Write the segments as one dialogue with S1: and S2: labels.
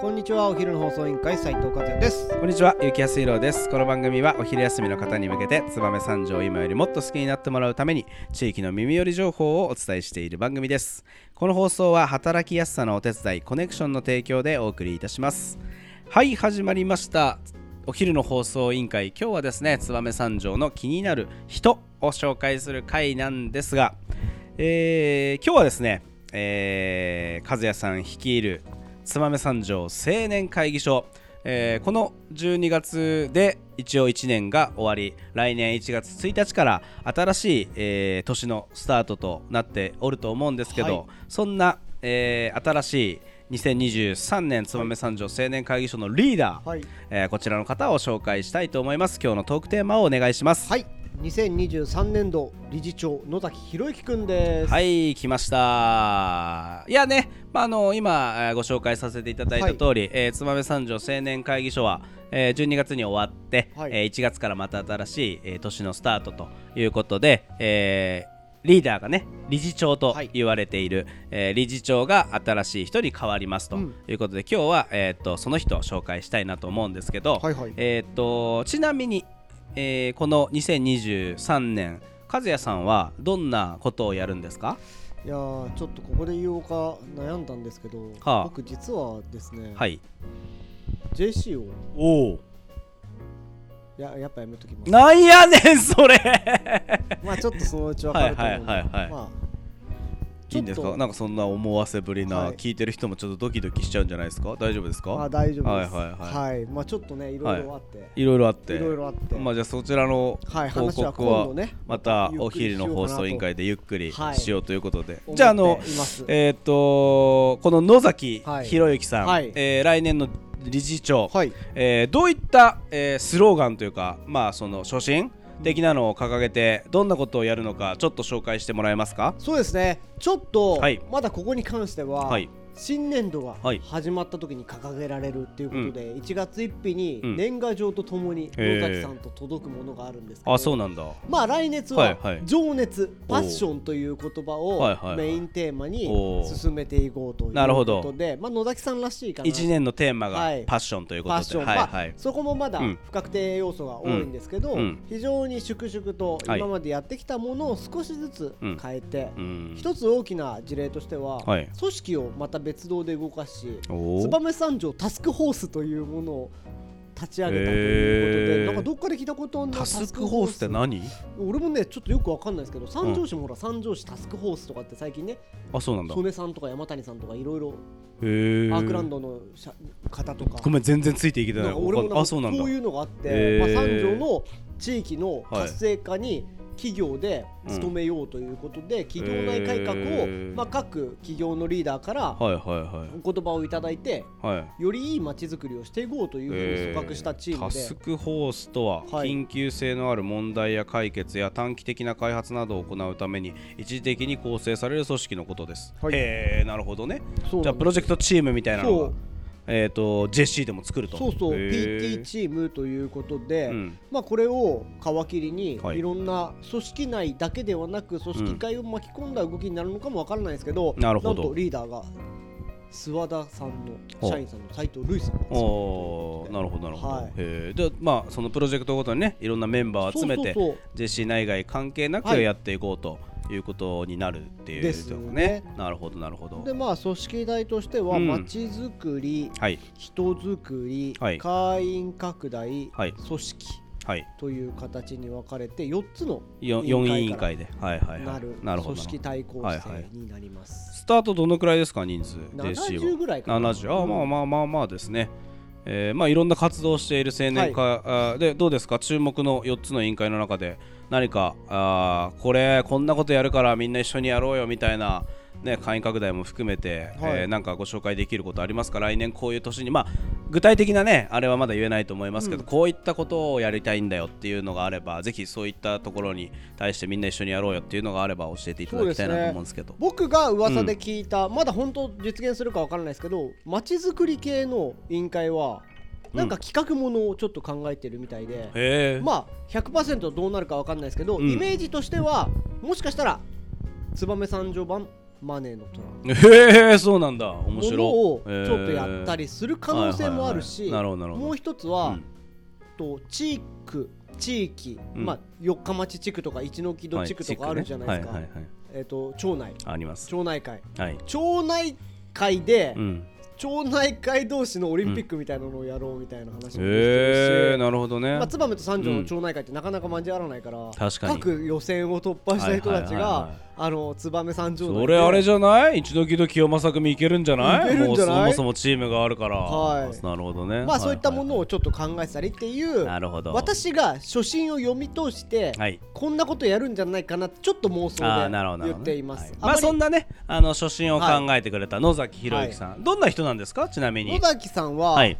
S1: こんにちはお昼の放送委員会斉藤和也です
S2: こんにちは、ゆきやすいろうです。この番組はお昼休みの方に向けて、燕三条を今よりもっと好きになってもらうために、地域の耳寄り情報をお伝えしている番組です。この放送は働きやすさのお手伝い、コネクションの提供でお送りいたします。はい、始まりました。お昼の放送委員会、今日はですね、燕三条の気になる人を紹介する回なんですが、えー今日はですね、えー和也さん率いる燕三条青年会議所、えーこの12月で一応1年が終わり来年1月1日から新しい、えー年のスタートとなっておると思うんですけど、
S1: はい。
S2: そんな、えー新しい2023年燕三条青年会議所のリーダー、
S1: はい。
S2: えーこちらの方を紹介したいと思います。今日のトークテーマをお願いします。
S1: はい2023年度理事長野崎博之くんです。
S2: はい、来ました。いやね、まあ、あの今えーご紹介させていただいた通り、えー燕三条青年会議所は、えー12月に終わって、
S1: はい。
S2: えー1月からまた新しい、えー年のスタートということで、えーリーダーがね理事長と
S1: はい。
S2: 言われている、えー理事長が新しい人に変わりますと
S1: うん。
S2: いうことで、今日は、えー、とその人を紹介したいなと思うんですけど、
S1: はいはい。
S2: えー、とちなみに、えーこの2023年和也さんはどんなことをやるんですか？
S1: いやーちょっとここで言おうか悩んだんですけど、
S2: はあ
S1: 僕実はですね、
S2: はい。
S1: JC を
S2: おお。
S1: いややっぱやめときます
S2: なんやねんそれ。
S1: まあちょっとそのうちわかると思うんで
S2: はいはいはいはい
S1: まあ
S2: いいんですか？なんかそんな思わせぶりな、
S1: はい。
S2: 聞いてる人もちょっとドキドキしちゃうんじゃないですか？大丈夫ですか？
S1: まあ大丈夫です。
S2: はいはいはい。
S1: まあちょっとねい。ろいろあって、
S2: いろいろあって。
S1: いろいろあって。
S2: まあじゃあそちらの
S1: はい
S2: 報告は
S1: ね
S2: またお昼の放送委員会でゆっくり
S1: はい。
S2: しようということで。
S1: 思
S2: じゃああのえっ、とこの野崎
S1: はい。
S2: 博之さん、
S1: はい。
S2: えー来年の理事長、
S1: はい。
S2: えーどういった、えースローガンというか、まあ、その初心的なのを掲げてどんなことをやるのかちょっと紹介してもらえますか？
S1: そうですね。ちょっと、
S2: はい。
S1: まだここに関しては、
S2: はい
S1: 新年度が
S2: はい。
S1: 始まった時に掲げられるっていうことで、1月1日に
S2: うん。
S1: 年賀状とともに野崎さんと届くものがあるんですけど、
S2: あそうなんだ。
S1: まあ来年
S2: はい
S1: は
S2: はい。
S1: 情熱、パッションという言葉
S2: はいはいはい。
S1: をメインテーマに進めていこうという
S2: なるほど。
S1: ことで、まあ、野崎さんらしいかな。
S2: 1年のテーマが
S1: はい。
S2: パッションということで、
S1: パッション、
S2: はい
S1: まあ
S2: はい。
S1: そこもまだ
S2: うん。
S1: 不確定要素が多いんですけど、
S2: うん。うん。
S1: 非常に粛々と
S2: はい。
S1: 今までやってきたものを少しずつ
S2: うん。
S1: 変えて、
S2: うん。
S1: 一つ大きな事例としては、
S2: はい。
S1: 組織をまた別動で動かし燕三条タスクフォースというものを立ち上げたということで、
S2: へー。
S1: なんかどっかで聞いたことの
S2: タスクホースって何？
S1: 俺もねちょっとよくわかんないですけど三条市もほら三条市タスクフォースとかって最近ね
S2: あそうなんだ。
S1: 曽根さんとか山谷さんとかいろいろアー。クランドの社方とか。
S2: ごめん全然ついていけてない。
S1: 俺も
S2: あそうなんだ。
S1: こういうのがあって、まあ、三条の地域の活性化に企業で
S2: うん。
S1: 努めようということで、企業内改革を、まあ、各企業のリーダーからお言葉をいただいてよりいい街づくりをしていこうというふうに組閣したチームで、
S2: タスクホースとは、
S1: はい。
S2: 緊急性のある問題や解決や短期的な開発などを行うために一時的に構成される組織のことです、
S1: はい。
S2: へえなるほどね。じゃあプロジェクトチームみたいなのがえっ、と JC でも作ると。
S1: そうそう PT チームということで、
S2: うん。
S1: まあ、これを皮切りに
S2: はい。
S1: いろんな組織内だけではなく組織会を巻き込んだ動きになるのかもわからないですけど、
S2: なるほど。
S1: んとリーダーが諏訪田さんの社員さんの斉藤瑠衣さん
S2: なるほどなるほど、
S1: はい。
S2: へえでまあそのプロジェクトごとにねいろんなメンバーを集めて
S1: そうそう
S2: JC 内外関係なく
S1: はい。
S2: やっていこうと。いうことになるっていう
S1: です
S2: こと
S1: ね。
S2: なるほどなるほど。
S1: でまあ組織代としては
S2: うん。
S1: まちづくり、
S2: はい。
S1: 人づくり、
S2: はい。
S1: 会員拡大、
S2: はい。
S1: 組織
S2: はい。
S1: という形に分かれて4つの
S2: よ4委員会で。はいはいは
S1: ないる
S2: ほど。
S1: 組織対抗
S2: はいはい
S1: 性になります。
S2: スタートどのくらいですか人数？は
S1: 70ぐらいかな。
S2: 70あ、まあまあまあまあですねえーまあいろんな活動をしている青年会、あーでどうですか？注目の4つの委員会の中で。何かあーこれこんなことやるからみんな一緒にやろうよみたいなね、会員拡大も含めて、
S1: はい。
S2: えーなんかご紹介できることありますか？来年こういう年にまあ具体的なねあれはまだ言えないと思いますけど、
S1: うん。
S2: こういったことをやりたいんだよっていうのがあればぜひそういったところに対してみんな一緒にやろうよっていうのがあれば教えていただきたいなと思うんですけど。
S1: 僕が噂で聞いた、まだ本当実現するかわからないですけど街づくり系の委員会はなんか企画ものをちょっと考えてるみたいで、
S2: へえ。
S1: まあ100%どうなるかわかんないですけど、
S2: うん。
S1: イメージとしてはもしかしたら燕三条版マネーのトラ
S2: へえそうなんだ。面
S1: も
S2: 白
S1: のをちょっとやったりする可能性もある
S2: はい
S1: しもう一つは、
S2: うん。
S1: と地区地域、
S2: うん。
S1: まあ四日町地区とか一ノ木戸地区とかあるじゃないですか、
S2: はいはいはい
S1: えっ、と町内。
S2: あります。
S1: 町内会。
S2: はい。
S1: 町内会で、
S2: うん。
S1: 町内会同士のオリンピックみたいなのをやろうみたいな話もできて
S2: へ
S1: るし、
S2: えなるほどね。
S1: まあ、燕と三条の町内会ってなかなか交わらないから、
S2: 確かに。
S1: 各予選を突破した人たちがあの燕三条
S2: それあれじゃない？一度きど清正組いけるんじゃない？
S1: いけるんじゃない？
S2: もうそもそもチームがあるから。
S1: はい。
S2: なるほどね。
S1: まあそういったもの
S2: を
S1: をちょっと考えてたりっていう
S2: なるほど。
S1: 私が初心を読み通して、
S2: はい。
S1: こんなことやるんじゃないかなちょっと妄想で言っています。
S2: はい。まあそんなねあの初心を考えてくれた野崎博之さん。どんな人なんですか？ちなみに。
S1: 野崎さんは、
S2: はい。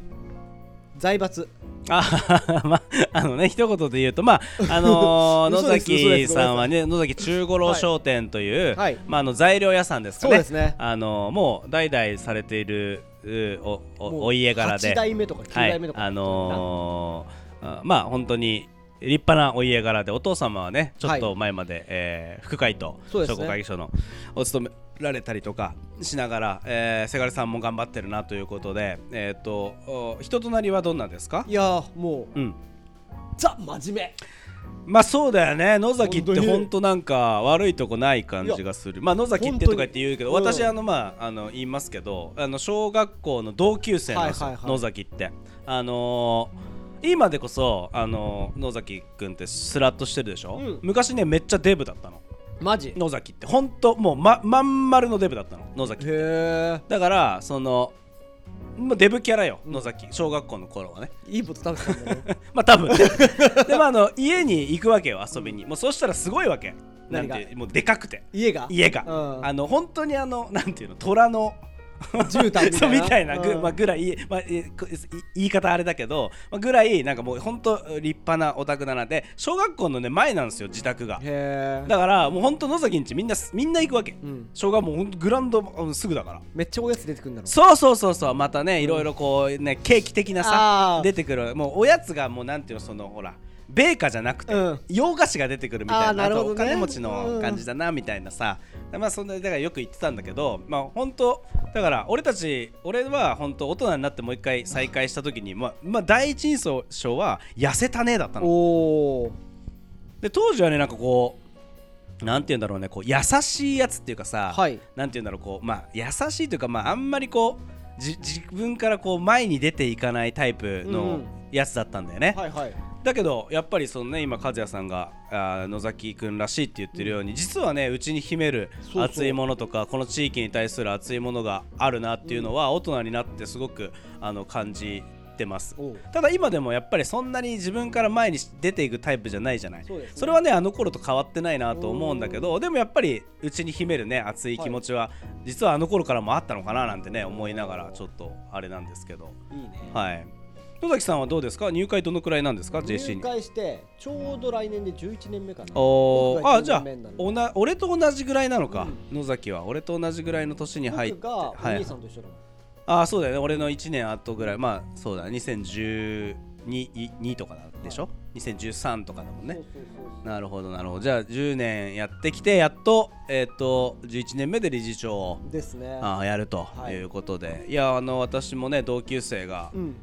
S1: 財閥
S2: あまああのね一言で言うとまああのー野崎さんはね野崎中五郎商店という、
S1: はい。
S2: まああの材料屋さんですかね。
S1: そうですね。
S2: あのーもう代々されているうおおお家柄で。
S1: 8代目とか9
S2: はい。
S1: 代目とか、
S2: あのーあまあ本当に立派なお家柄でお父様はねちょっと前まで、えー副会長
S1: そうですね。
S2: 商工会議所のお勤められたりとかしながら、えー、せがれさんも頑張ってるなということで、えー、とお人となりはどんなんですか？
S1: いやーもう
S2: うん。
S1: ザ真面
S2: まあそうだよね。野崎って
S1: 本当
S2: なんか悪いとこない感じがする。まあ野崎ってとか言って言うけど
S1: うん
S2: 私あのまああの言いますけどあの小学校の同級生なんですよ、
S1: はいはいはい。
S2: 野崎って。あのー今でこそ、あのー野崎くんってスラッとしてるでしょ、
S1: うん。
S2: 昔ねめっちゃデブだったの。
S1: 目マジ？へ
S2: 野崎って。本当もうままん丸のデブだったの。野崎
S1: え
S2: だからそのもうデブキャラよ野崎。小学校の頃はね。
S1: いいこと食べてたんだね。
S2: まあ多分ね。でもあの家に行くわけよ遊びに。もうそしたらすごいわけ。なん
S1: 何が
S2: てもうでかくて。
S1: 家が？
S2: 家が、
S1: うん。
S2: あの本当にあのなんていうの虎の
S1: 絨毯みたいな。
S2: みたいな。ぐ、
S1: うん。
S2: まあ、ぐらい、まあ、言い方あれだけど、まあ、ぐらいなんかもう本当立派なお宅だなで小学校のね前なんですよ自宅が。だからもう本当野崎んちみんなみんな行くわけ、
S1: うん。
S2: 小学校もうほんとグラウンドうんすぐだから。
S1: めっちゃおやつ出てくるんだろ。
S2: そうそうそうそう。またねいろいろこうねケーキ的なさ出てくる。もうおやつがもうなんていうのそのほら米菓じゃなくて、
S1: うん。
S2: 洋菓子が出てくるみたいなお金持ちの感じだなみたいなさ、まあそんなだからよく言ってたんだけどまあ本当だから俺たち俺は本当大人になってもう一回再会した時にまあ、まあ、第一印象は痩せたねだったの。で当時はねなんかこうなんて言うんだろうねこう優しいやつっていうかさ、
S1: はい。
S2: なんて言うんだろうこうまあ優しいというかまああんまりこうじ自分からこう前に出ていかないタイプ
S1: うんう
S2: の
S1: ん。
S2: やつだったんだよね、
S1: はいはい
S2: だけどやっぱりそのね今和也さんがあー野崎くんらしいって言ってるように、実はねうちに秘める熱いものとかこの地域に対する熱いものがあるなっていうのは、大人になってすごくあの感じてます。ただ今でもやっぱりそんなに自分から前に出ていくタイプじゃないじゃない。
S1: そ
S2: れはねあの頃と変わってないなと思うんだけどでもやっぱりうちに秘めるね熱い気持ちは、実はあの頃からもあったのかななんてね思いながらちょっとあれなんですけど。
S1: いいね。
S2: はい野崎さんはどうですか？入会どのくらいなんですか？JC
S1: 入
S2: に。
S1: 会してちょうど来年で11年目かな。
S2: お
S1: 僕が10
S2: ーあじゃあ
S1: 年目になる
S2: おな俺と同じぐらいなのか、野崎は。俺と同じぐらいの年に入って。
S1: 僕がお
S2: はい。
S1: 兄さんと一緒だもん
S2: ああそうだよね。俺の1年後ぐらい。まあそうだ2012とかでしょ2013とかだもんね。
S1: そうそうそう
S2: なるほどなるほど。じゃあ10年やってきてやっとえっ、と11年目で理事長を
S1: そうですね。
S2: あーやると
S1: はい。
S2: いうことで、い、やあの私もね同級生が
S1: うん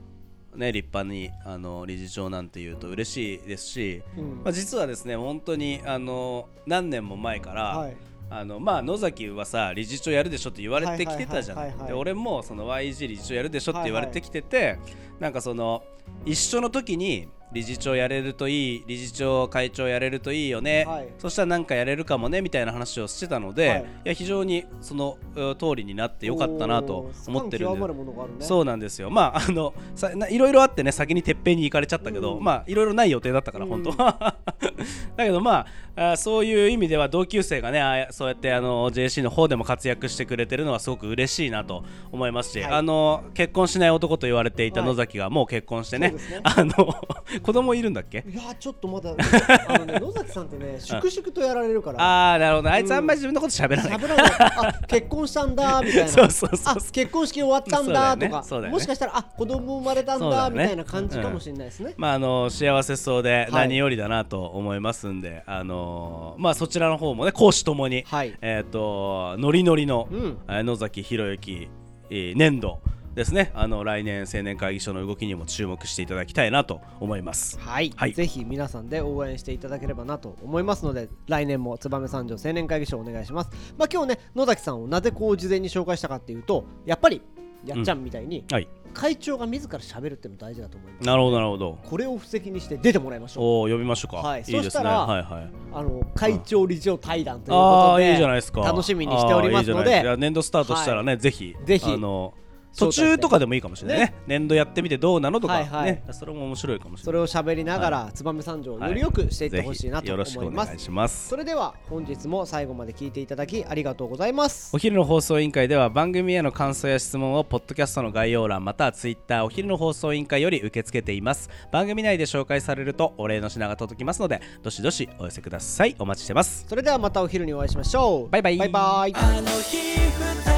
S2: ね立派にあの理事長なんていうと嬉しいですし、
S1: うん。
S2: まあ、実はですね本当にあの何年も前から、
S1: はい。
S2: あのまあ野崎はさ理事長やるでしょって言われてきてたじゃな
S1: はいはいはいはい
S2: い。で俺もその YG 理事長やるでしょって言われてきてて、なんかその一緒の時に理事長やれるといい理事長会長やれるといいよね、
S1: はい。
S2: そしたらなんかやれるかもねみたいな話をしてたので、
S1: はい。
S2: い、や非常にそのえ通りになってよかったなと思ってるんで。そうなんですよ。まああのさないろいろあってね先にてっぺんに行かれちゃったけど、
S1: うん。
S2: まあいろいろない予定だったから、
S1: うん
S2: 本当は。だけどまああそういう意味では同級生がねあそうやってあの JC の方でも活躍してくれてるのはすごく嬉しいなと思いますし、
S1: はい。
S2: あの結婚しない男と言われていた
S1: はい
S2: 野崎がもう結婚してね,、
S1: ね。
S2: あの 子供いるんだっけ？
S1: いやちょっとまだあのね 野崎さんってね粛々とやられるから。
S2: ああなるほどあいつあんまり自分のこと喋らない。
S1: 喋らない。あ 結婚したんだみたいな。
S2: そうそうそう。
S1: 結婚式終わったんだとか、
S2: ね。
S1: もしかしたらあ子供生まれたん
S2: だ
S1: みたいな感じかもしれないですね、
S2: まああの幸せそうで
S1: はい。
S2: 何よりだなと思いますんで、あのまあそちらの方もね講師ともに、
S1: はい。
S2: えっ、とノリノリの、
S1: うん。
S2: えー野崎博之、えー年度ですね。あの来年青年会議所の動きにも注目していただきたいなと思います。
S1: はい、
S2: はい。
S1: ぜひ皆さんで応援していただければなと思いますので来年も燕三条青年会議所お願いします。まあ今日ね野崎さんをなぜこう事前に紹介したかっていうとやっぱりやっちゃんみたいに、
S2: はい。
S1: 会長が自ら喋るっていうの大事だと思います
S2: なるほどなるほど。
S1: これを布石にして出てもらいましょう。
S2: おお呼びましょうか、
S1: はい。
S2: い、い
S1: そしたら
S2: はいはい。
S1: あの会長理事長対談ということで
S2: いいじゃないですか。
S1: 楽しみにしておりますの
S2: あーいい年度スタートしたらね、ぜひ
S1: ぜひ。
S2: あの途中とかでもいいかもしれないね。
S1: ね。
S2: 年度やってみてどうなのとか、
S1: はいはい。
S2: ね。それも面白いかもしれない。
S1: それを喋りながら燕三条をよりよくしていってほしいなと
S2: ぜひよろしく
S1: 思います
S2: お願いします。
S1: それでは本日も最後まで聞いていただきありがとうございます。
S2: お昼の放送委員会では番組への感想や質問をポッドキャストの概要欄またはツイッターお昼の放送委員会より受け付けています。番組内で紹介されるとお礼の品が届きますのでどしどしお寄せください。お待ちしてます。
S1: それではまたお昼にお会いしましょう。
S2: バイバイ。
S1: バイバイ。
S2: あの日二